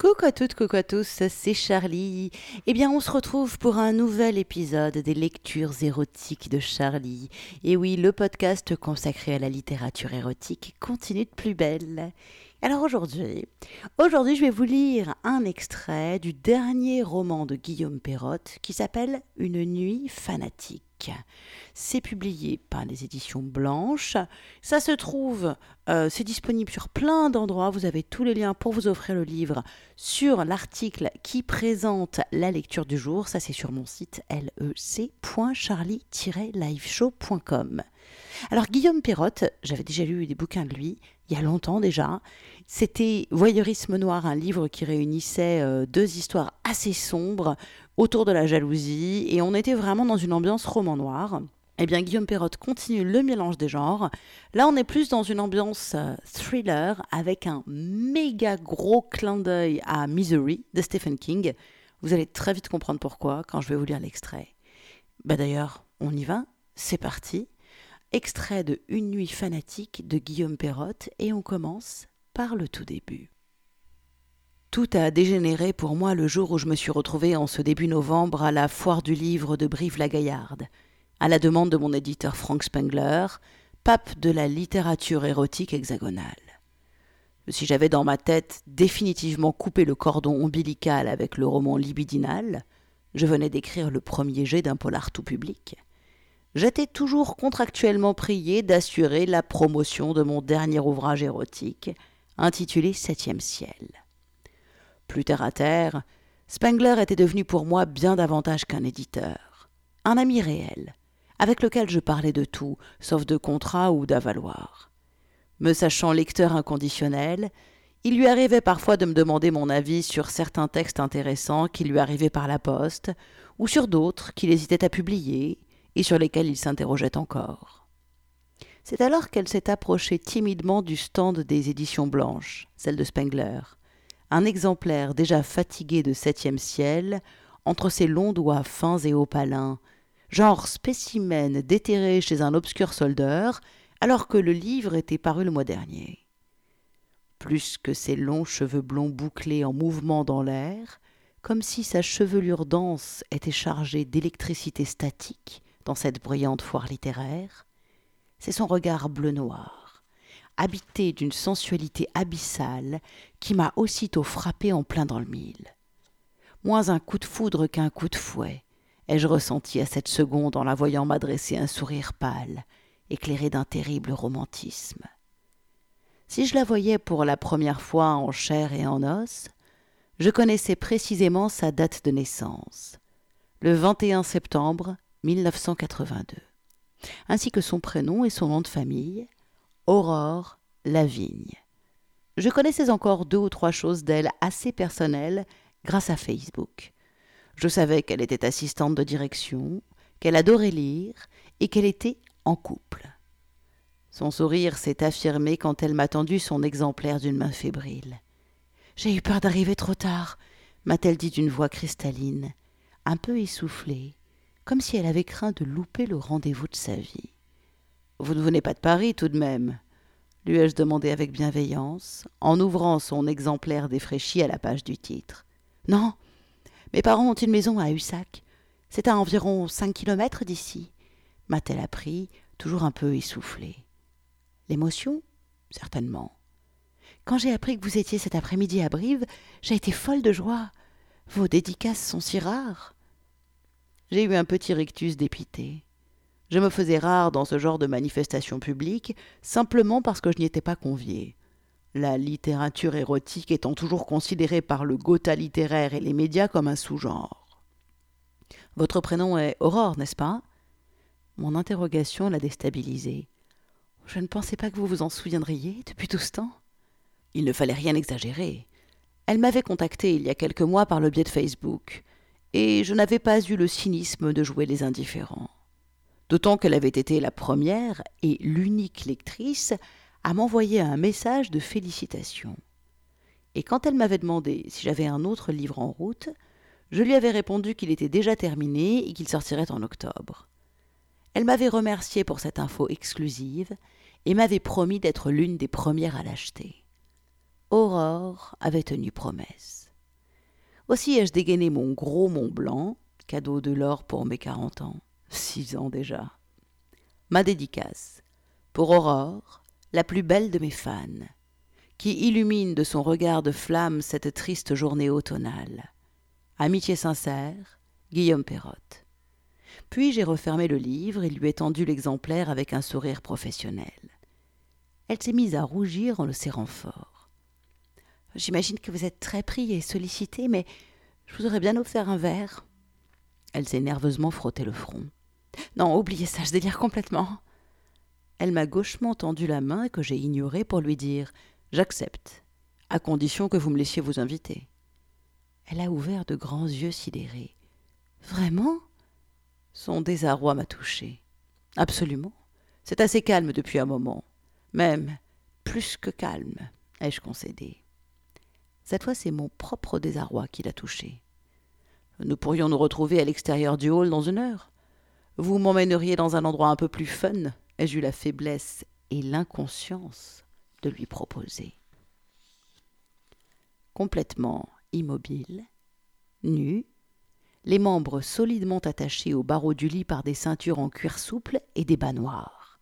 Coucou à toutes, coucou à tous, c'est Charlie. Eh bien, on se retrouve pour un nouvel épisode des lectures érotiques de Charlie. Et oui, le podcast consacré à la littérature érotique continue de plus belle. Alors aujourd'hui, aujourd'hui, je vais vous lire un extrait du dernier roman de Guillaume Perrotte qui s'appelle Une nuit fanatique. C'est publié par les éditions Blanches. Ça se trouve, euh, c'est disponible sur plein d'endroits. Vous avez tous les liens pour vous offrir le livre sur l'article qui présente la lecture du jour. Ça, c'est sur mon site lec.charlie-liveshow.com. Alors, Guillaume Perrotte, j'avais déjà lu des bouquins de lui, il y a longtemps déjà. C'était Voyeurisme noir, un livre qui réunissait euh, deux histoires assez sombres autour de la jalousie, et on était vraiment dans une ambiance roman noir. Eh bien, Guillaume Perrotte continue le mélange des genres. Là, on est plus dans une ambiance euh, thriller avec un méga gros clin d'œil à Misery de Stephen King. Vous allez très vite comprendre pourquoi quand je vais vous lire l'extrait. Bah d'ailleurs, on y va, c'est parti. Extrait de Une nuit fanatique de Guillaume Perrotte et on commence par le tout début. Tout a dégénéré pour moi le jour où je me suis retrouvé en ce début novembre à la foire du livre de Brive-la-Gaillarde, à la demande de mon éditeur Frank Spengler, pape de la littérature érotique hexagonale. Si j'avais dans ma tête définitivement coupé le cordon ombilical avec le roman libidinal, je venais d'écrire le premier jet d'un polar tout public. J'étais toujours contractuellement prié d'assurer la promotion de mon dernier ouvrage érotique, intitulé Septième ciel. Plus terre à terre, Spengler était devenu pour moi bien davantage qu'un éditeur, un ami réel, avec lequel je parlais de tout, sauf de contrat ou d'avaloir. Me sachant lecteur inconditionnel, il lui arrivait parfois de me demander mon avis sur certains textes intéressants qui lui arrivaient par la poste, ou sur d'autres qu'il hésitait à publier, et sur lesquels il s'interrogeait encore. C'est alors qu'elle s'est approchée timidement du stand des éditions blanches, celle de Spengler, un exemplaire déjà fatigué de septième ciel, entre ses longs doigts fins et opalins, genre spécimen déterré chez un obscur soldeur, alors que le livre était paru le mois dernier. Plus que ses longs cheveux blonds bouclés en mouvement dans l'air, comme si sa chevelure dense était chargée d'électricité statique dans cette brillante foire littéraire, c'est son regard bleu-noir habité d'une sensualité abyssale qui m'a aussitôt frappé en plein dans le mille. Moins un coup de foudre qu'un coup de fouet, ai-je ressenti à cette seconde en la voyant m'adresser un sourire pâle, éclairé d'un terrible romantisme. Si je la voyais pour la première fois en chair et en os, je connaissais précisément sa date de naissance, le 21 septembre 1982, ainsi que son prénom et son nom de famille, Aurore Lavigne. Je connaissais encore deux ou trois choses d'elle assez personnelles grâce à Facebook. Je savais qu'elle était assistante de direction, qu'elle adorait lire et qu'elle était en couple. Son sourire s'est affirmé quand elle m'a tendu son exemplaire d'une main fébrile. J'ai eu peur d'arriver trop tard, m'a-t-elle dit d'une voix cristalline, un peu essoufflée, comme si elle avait craint de louper le rendez-vous de sa vie. Vous ne venez pas de Paris tout de même lui ai-je demandé avec bienveillance, en ouvrant son exemplaire défraîchi à la page du titre. Non, mes parents ont une maison à Hussac. C'est à environ cinq kilomètres d'ici, m'a-t-elle appris, toujours un peu essoufflée. L'émotion Certainement. Quand j'ai appris que vous étiez cet après-midi à Brive, j'ai été folle de joie. Vos dédicaces sont si rares. J'ai eu un petit rictus dépité. Je me faisais rare dans ce genre de manifestation publique, simplement parce que je n'y étais pas convié. La littérature érotique étant toujours considérée par le Gotha littéraire et les médias comme un sous-genre. Votre prénom est Aurore, n'est-ce pas? Mon interrogation l'a déstabilisée. Je ne pensais pas que vous vous en souviendriez depuis tout ce temps. Il ne fallait rien exagérer. Elle m'avait contacté il y a quelques mois par le biais de Facebook, et je n'avais pas eu le cynisme de jouer les indifférents d'autant qu'elle avait été la première et l'unique lectrice à m'envoyer un message de félicitations. Et quand elle m'avait demandé si j'avais un autre livre en route, je lui avais répondu qu'il était déjà terminé et qu'il sortirait en octobre. Elle m'avait remercié pour cette info exclusive et m'avait promis d'être l'une des premières à l'acheter. Aurore avait tenu promesse. Aussi ai-je dégainé mon gros Mont Blanc, cadeau de l'or pour mes quarante ans. Six ans déjà. Ma dédicace. Pour Aurore, la plus belle de mes fans, qui illumine de son regard de flamme cette triste journée automnale. Amitié sincère, Guillaume Perrotte. Puis j'ai refermé le livre et lui ai tendu l'exemplaire avec un sourire professionnel. Elle s'est mise à rougir en le serrant fort. J'imagine que vous êtes très pris et sollicité, mais je vous aurais bien offert un verre. Elle s'est nerveusement frotté le front. Non, oubliez ça, je délire complètement. Elle m'a gauchement tendu la main que j'ai ignorée pour lui dire J'accepte, à condition que vous me laissiez vous inviter. Elle a ouvert de grands yeux sidérés. Vraiment? Son désarroi m'a touché. Absolument. C'est assez calme depuis un moment. Même plus que calme, ai-je concédé. Cette fois, c'est mon propre désarroi qui l'a touché. Nous pourrions nous retrouver à l'extérieur du hall dans une heure. Vous m'emmèneriez dans un endroit un peu plus fun, ai-je eu la faiblesse et l'inconscience de lui proposer. Complètement immobile, nu, les membres solidement attachés au barreau du lit par des ceintures en cuir souple et des bas noirs.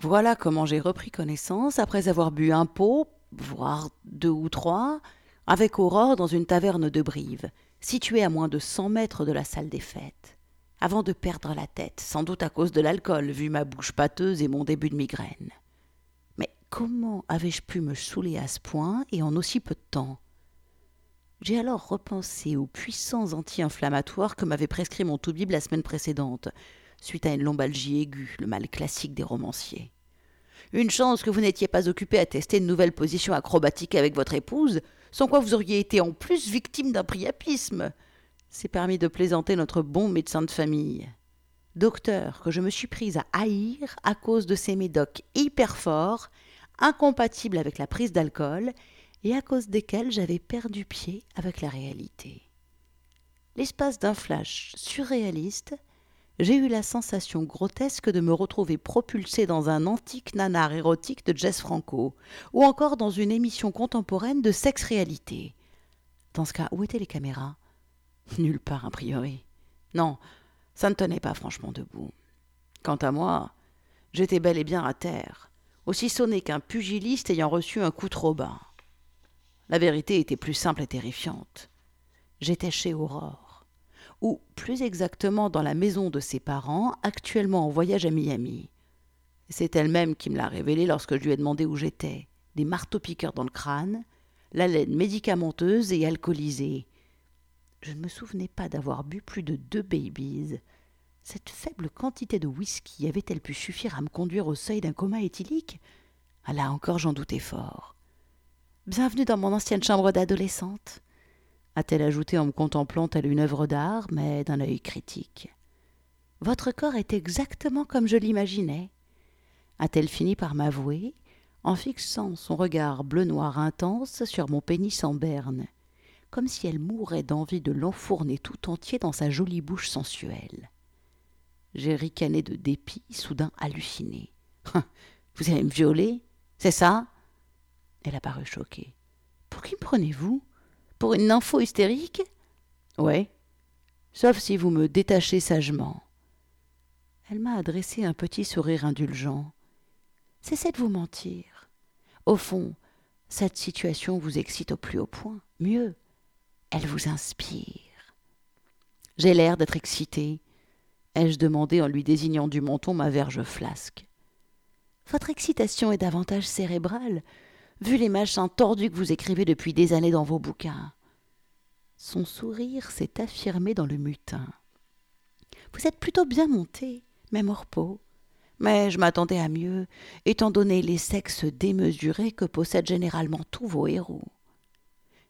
Voilà comment j'ai repris connaissance après avoir bu un pot, voire deux ou trois, avec Aurore dans une taverne de Brive, située à moins de cent mètres de la salle des fêtes, avant de perdre la tête, sans doute à cause de l'alcool, vu ma bouche pâteuse et mon début de migraine. Mais comment avais-je pu me saouler à ce point et en aussi peu de temps? J'ai alors repensé aux puissants anti-inflammatoires que m'avait prescrit mon Toubib la semaine précédente, suite à une lombalgie aiguë, le mal classique des romanciers. Une chance que vous n'étiez pas occupé à tester une nouvelle position acrobatique avec votre épouse, sans quoi vous auriez été en plus victime d'un priapisme. C'est permis de plaisanter notre bon médecin de famille. Docteur que je me suis prise à haïr à cause de ces médocs hyper forts, incompatibles avec la prise d'alcool et à cause desquels j'avais perdu pied avec la réalité. L'espace d'un flash surréaliste, j'ai eu la sensation grotesque de me retrouver propulsé dans un antique nanar érotique de Jess Franco, ou encore dans une émission contemporaine de sexe-réalité. Dans ce cas, où étaient les caméras? Nulle part, a priori. Non, ça ne tenait pas franchement debout. Quant à moi, j'étais bel et bien à terre, aussi sonné qu'un pugiliste ayant reçu un coup trop bas. La vérité était plus simple et terrifiante. J'étais chez Aurore, ou plus exactement dans la maison de ses parents, actuellement en voyage à Miami. C'est elle-même qui me l'a révélé lorsque je lui ai demandé où j'étais. Des marteaux-piqueurs dans le crâne, la laine médicamenteuse et alcoolisée. Je ne me souvenais pas d'avoir bu plus de deux babies. Cette faible quantité de whisky avait-elle pu suffire à me conduire au seuil d'un coma éthylique? Ah Là encore, j'en doutais fort. Bienvenue dans mon ancienne chambre d'adolescente, a-t-elle ajouté en me contemplant telle une œuvre d'art, mais d'un œil critique. Votre corps est exactement comme je l'imaginais, a-t-elle fini par m'avouer, en fixant son regard bleu-noir intense sur mon pénis en berne, comme si elle mourait d'envie de l'enfourner tout entier dans sa jolie bouche sensuelle. J'ai ricané de dépit, soudain halluciné. Vous allez me violer C'est ça? Elle a paru choquée. Pour qui me prenez-vous? Pour une info hystérique Ouais. Sauf si vous me détachez sagement. Elle m'a adressé un petit sourire indulgent. Cessez de vous mentir. Au fond, cette situation vous excite au plus haut point. Mieux, elle vous inspire. J'ai l'air d'être excité, ai-je demandé en lui désignant du menton ma verge flasque. Votre excitation est davantage cérébrale vu les machins tordus que vous écrivez depuis des années dans vos bouquins. Son sourire s'est affirmé dans le mutin. Vous êtes plutôt bien monté, même hors peau. Mais je m'attendais à mieux, étant donné les sexes démesurés que possèdent généralement tous vos héros.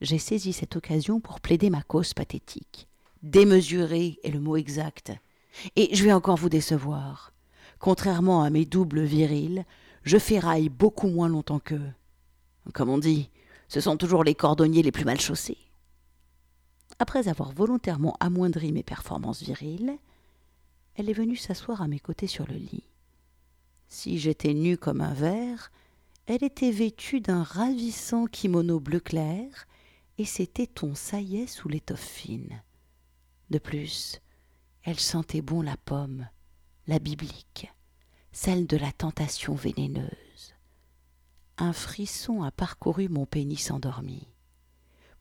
J'ai saisi cette occasion pour plaider ma cause pathétique. Démesuré est le mot exact. Et je vais encore vous décevoir. Contrairement à mes doubles virils, je ferraille beaucoup moins longtemps qu'eux. Comme on dit, ce sont toujours les cordonniers les plus mal chaussés. Après avoir volontairement amoindri mes performances viriles, elle est venue s'asseoir à mes côtés sur le lit. Si j'étais nue comme un verre, elle était vêtue d'un ravissant kimono bleu clair et ses tétons saillaient sous l'étoffe fine. De plus, elle sentait bon la pomme, la biblique, celle de la tentation vénéneuse. Un frisson a parcouru mon pénis endormi.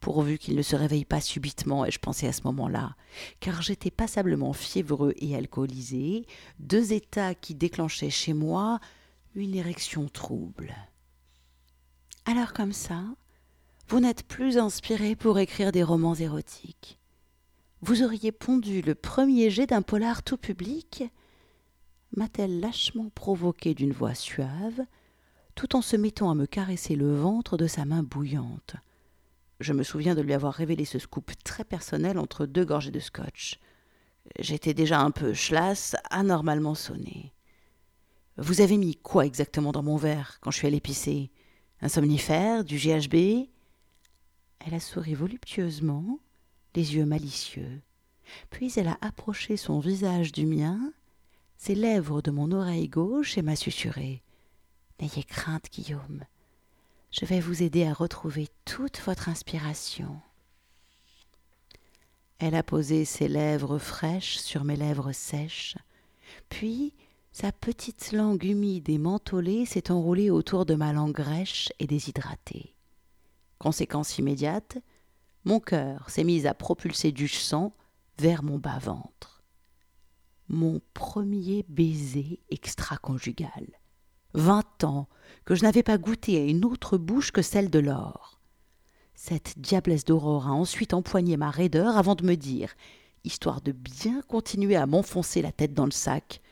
Pourvu qu'il ne se réveille pas subitement, ai-je pensé à ce moment-là, car j'étais passablement fiévreux et alcoolisé, deux états qui déclenchaient chez moi une érection trouble. Alors comme ça, vous n'êtes plus inspiré pour écrire des romans érotiques. Vous auriez pondu le premier jet d'un polar tout public m'a-t-elle lâchement provoqué d'une voix suave, tout en se mettant à me caresser le ventre de sa main bouillante. Je me souviens de lui avoir révélé ce scoop très personnel entre deux gorgées de scotch. J'étais déjà un peu chlasse, anormalement sonné. Vous avez mis quoi exactement dans mon verre quand je suis allé pisser? Un somnifère Du GHB elle a souri voluptueusement, les yeux malicieux. Puis elle a approché son visage du mien, ses lèvres de mon oreille gauche et m'a susurré. N'ayez crainte, Guillaume. Je vais vous aider à retrouver toute votre inspiration. Elle a posé ses lèvres fraîches sur mes lèvres sèches, puis sa petite langue humide et mentholée s'est enroulée autour de ma langue rêche et déshydratée. Conséquence immédiate, mon cœur s'est mis à propulser du sang vers mon bas-ventre. Mon premier baiser extra-conjugal. Vingt ans que je n'avais pas goûté à une autre bouche que celle de l'or. Cette diablesse d'aurore a ensuite empoigné ma raideur avant de me dire, histoire de bien continuer à m'enfoncer la tête dans le sac,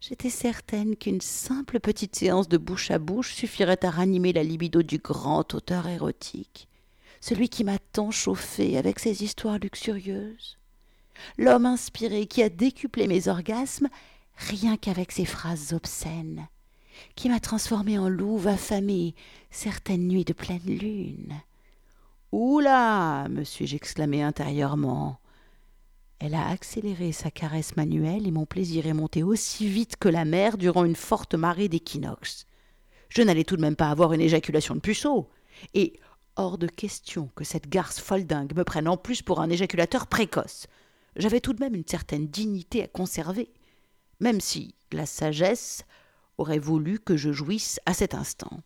J'étais certaine qu'une simple petite séance de bouche à bouche suffirait à ranimer la libido du grand auteur érotique, celui qui m'a tant chauffé avec ses histoires luxurieuses, l'homme inspiré qui a décuplé mes orgasmes rien qu'avec ses phrases obscènes, qui m'a transformé en louve affamée certaines nuits de pleine lune. Oula me suis-je exclamé intérieurement. Elle a accéléré sa caresse manuelle et mon plaisir est monté aussi vite que la mer durant une forte marée d'équinoxe. Je n'allais tout de même pas avoir une éjaculation de puceau. Et hors de question que cette garce foldingue me prenne en plus pour un éjaculateur précoce. J'avais tout de même une certaine dignité à conserver, même si la sagesse aurait voulu que je jouisse à cet instant.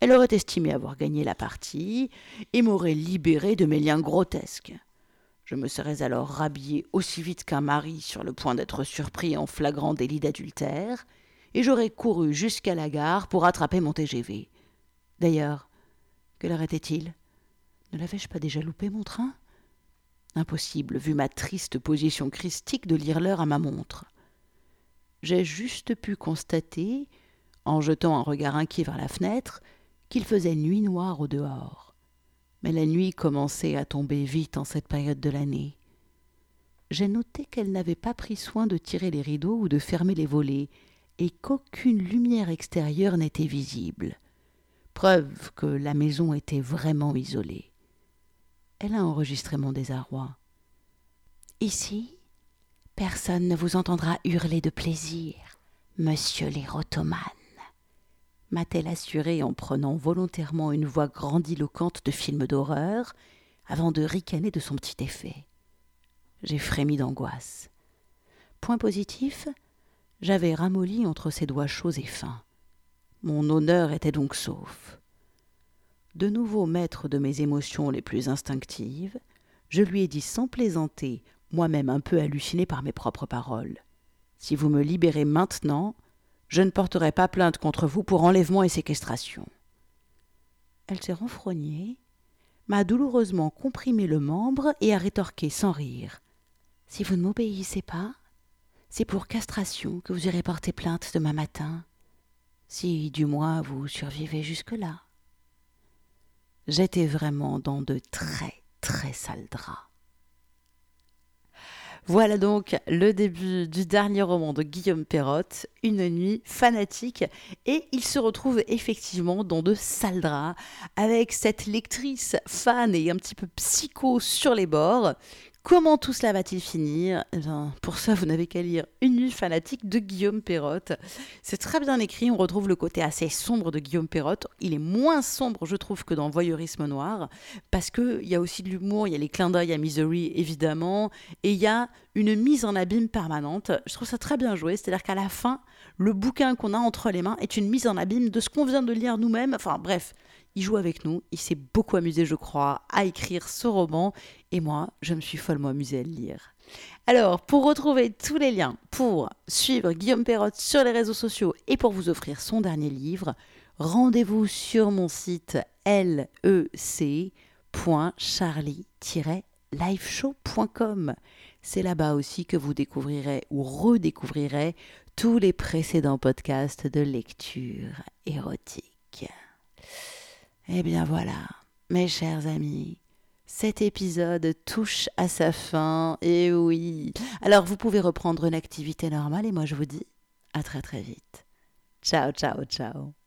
Elle aurait estimé avoir gagné la partie et m'aurait libéré de mes liens grotesques. Je me serais alors rhabillé aussi vite qu'un mari sur le point d'être surpris en flagrant délit d'adultère, et j'aurais couru jusqu'à la gare pour attraper mon TGV. D'ailleurs, quelle heure était-il? Ne l'avais-je pas déjà loupé mon train? Impossible, vu ma triste position christique, de lire l'heure à ma montre. J'ai juste pu constater, en jetant un regard inquiet vers la fenêtre, qu'il faisait nuit noire au dehors mais la nuit commençait à tomber vite en cette période de l'année. J'ai noté qu'elle n'avait pas pris soin de tirer les rideaux ou de fermer les volets, et qu'aucune lumière extérieure n'était visible. Preuve que la maison était vraiment isolée. Elle a enregistré mon désarroi. Ici, personne ne vous entendra hurler de plaisir, monsieur l'érotomane m'a-t-elle assuré en prenant volontairement une voix grandiloquente de film d'horreur, avant de ricaner de son petit effet? J'ai frémi d'angoisse. Point positif, j'avais ramolli entre ses doigts chauds et fins. Mon honneur était donc sauf. De nouveau maître de mes émotions les plus instinctives, je lui ai dit sans plaisanter, moi-même un peu halluciné par mes propres paroles. Si vous me libérez maintenant, je ne porterai pas plainte contre vous pour enlèvement et séquestration. Elle s'est renfrognée, m'a douloureusement comprimé le membre et a rétorqué sans rire. Si vous ne m'obéissez pas, c'est pour castration que vous irez porter plainte demain matin, si du moins vous survivez jusque-là. J'étais vraiment dans de très très sales draps. Voilà donc le début du dernier roman de Guillaume Perrotte, Une nuit fanatique, et il se retrouve effectivement dans de sales draps, avec cette lectrice fan et un petit peu psycho sur les bords, Comment tout cela va-t-il finir? Eh Pour ça, vous n'avez qu'à lire Une nuit fanatique de Guillaume Perrotte. C'est très bien écrit, on retrouve le côté assez sombre de Guillaume Perrotte. Il est moins sombre, je trouve, que dans Voyeurisme Noir, parce qu'il y a aussi de l'humour, il y a les clins d'œil à Misery, évidemment, et il y a une mise en abîme permanente. Je trouve ça très bien joué, c'est-à-dire qu'à la fin, le bouquin qu'on a entre les mains est une mise en abîme de ce qu'on vient de lire nous-mêmes. Enfin bref, il joue avec nous, il s'est beaucoup amusé, je crois, à écrire ce roman, et moi, je me suis follement amusée à le lire. Alors, pour retrouver tous les liens, pour suivre Guillaume Perrotte sur les réseaux sociaux et pour vous offrir son dernier livre, rendez-vous sur mon site lec.charlie-liveshow.com. C'est là-bas aussi que vous découvrirez ou redécouvrirez tous les précédents podcasts de lecture érotique. Eh bien voilà, mes chers amis, cet épisode touche à sa fin, et oui. Alors vous pouvez reprendre une activité normale, et moi je vous dis à très très vite. Ciao, ciao, ciao.